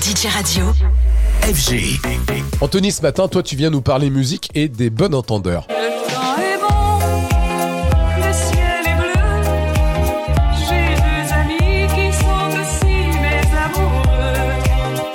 DJ Radio. FG. Anthony, ce matin, toi, tu viens nous parler musique et des bons entendeurs.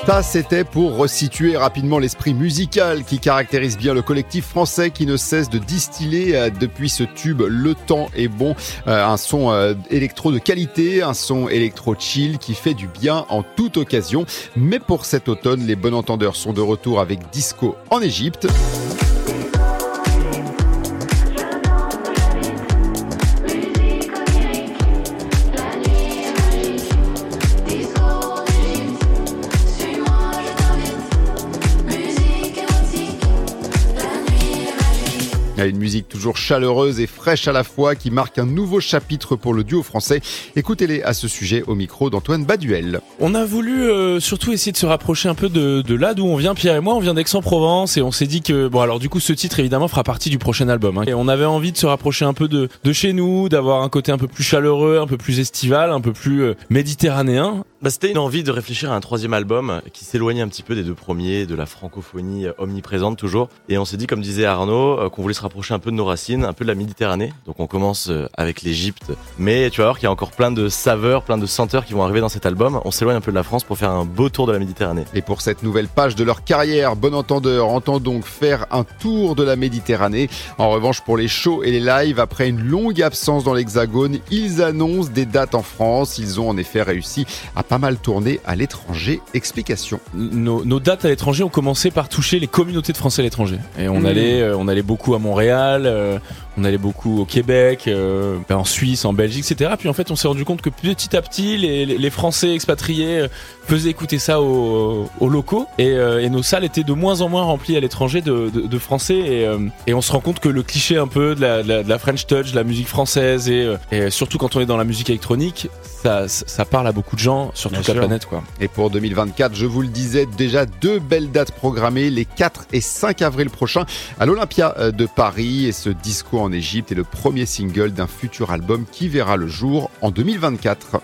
Ça, c'était pour resituer rapidement l'esprit musical qui caractérise bien le collectif français qui ne cesse de distiller euh, depuis ce tube Le temps est bon, euh, un son euh, électro de qualité, un son électro chill qui fait du bien en toute occasion. Mais pour cet automne, les bons entendeurs sont de retour avec Disco en Égypte. Une musique toujours chaleureuse et fraîche à la fois qui marque un nouveau chapitre pour le duo français. Écoutez-les à ce sujet au micro d'Antoine Baduel. On a voulu euh, surtout essayer de se rapprocher un peu de, là d'où on vient. Pierre et moi, on vient d'Aix-en-Provence et on s'est dit que bon alors du coup ce titre évidemment fera partie du prochain album. hein. Et on avait envie de se rapprocher un peu de, de chez nous, d'avoir un côté un peu plus chaleureux, un peu plus estival, un peu plus euh, méditerranéen. Bah, c'était une envie de réfléchir à un troisième album qui s'éloignait un petit peu des deux premiers, de la francophonie euh, omniprésente toujours. Et on s'est dit, comme disait Arnaud, euh, qu'on voulait se rapprocher un peu de nos racines, un peu de la Méditerranée. Donc on commence euh, avec l'Égypte. Mais tu vas voir qu'il y a encore plein de saveurs, plein de senteurs qui vont arriver dans cet album. On s'éloigne un peu de la France pour faire un beau tour de la Méditerranée. Et pour cette nouvelle page de leur carrière, Bon Entendeur entend donc faire un tour de la Méditerranée. En revanche, pour les shows et les lives, après une longue absence dans l'Hexagone, ils annoncent des dates en France. Ils ont en effet réussi à pas mal tourner à l'étranger. Explication. Nos, nos dates à l'étranger ont commencé par toucher les communautés de Français à l'étranger. Et on Mmh. allait, euh, on allait beaucoup à Montréal, euh, on allait beaucoup au Québec, euh, ben, en Suisse, en Belgique, etc. Puis en fait, on s'est rendu compte que petit à petit, les, les- Français expatriés euh, faisaient écouter ça aux, aux locaux, et, euh, et nos salles étaient de moins en moins remplies à l'étranger de, de- de Français. Et, euh, et on se rend compte que le cliché un peu de la, de la- la French touch, de la musique française, et, euh, et surtout quand on est dans la musique électronique, ça, ça parle à beaucoup de gens sur Bien toute la sûr. planète, quoi. Et pour 2024, je vous le disais, déjà deux belles dates programmées, les 4 et 5 avril prochains à l'Olympia euh, de Paris. Et ce disco en Égypte est le premier single d'un futur album qui verra le jour en 2024.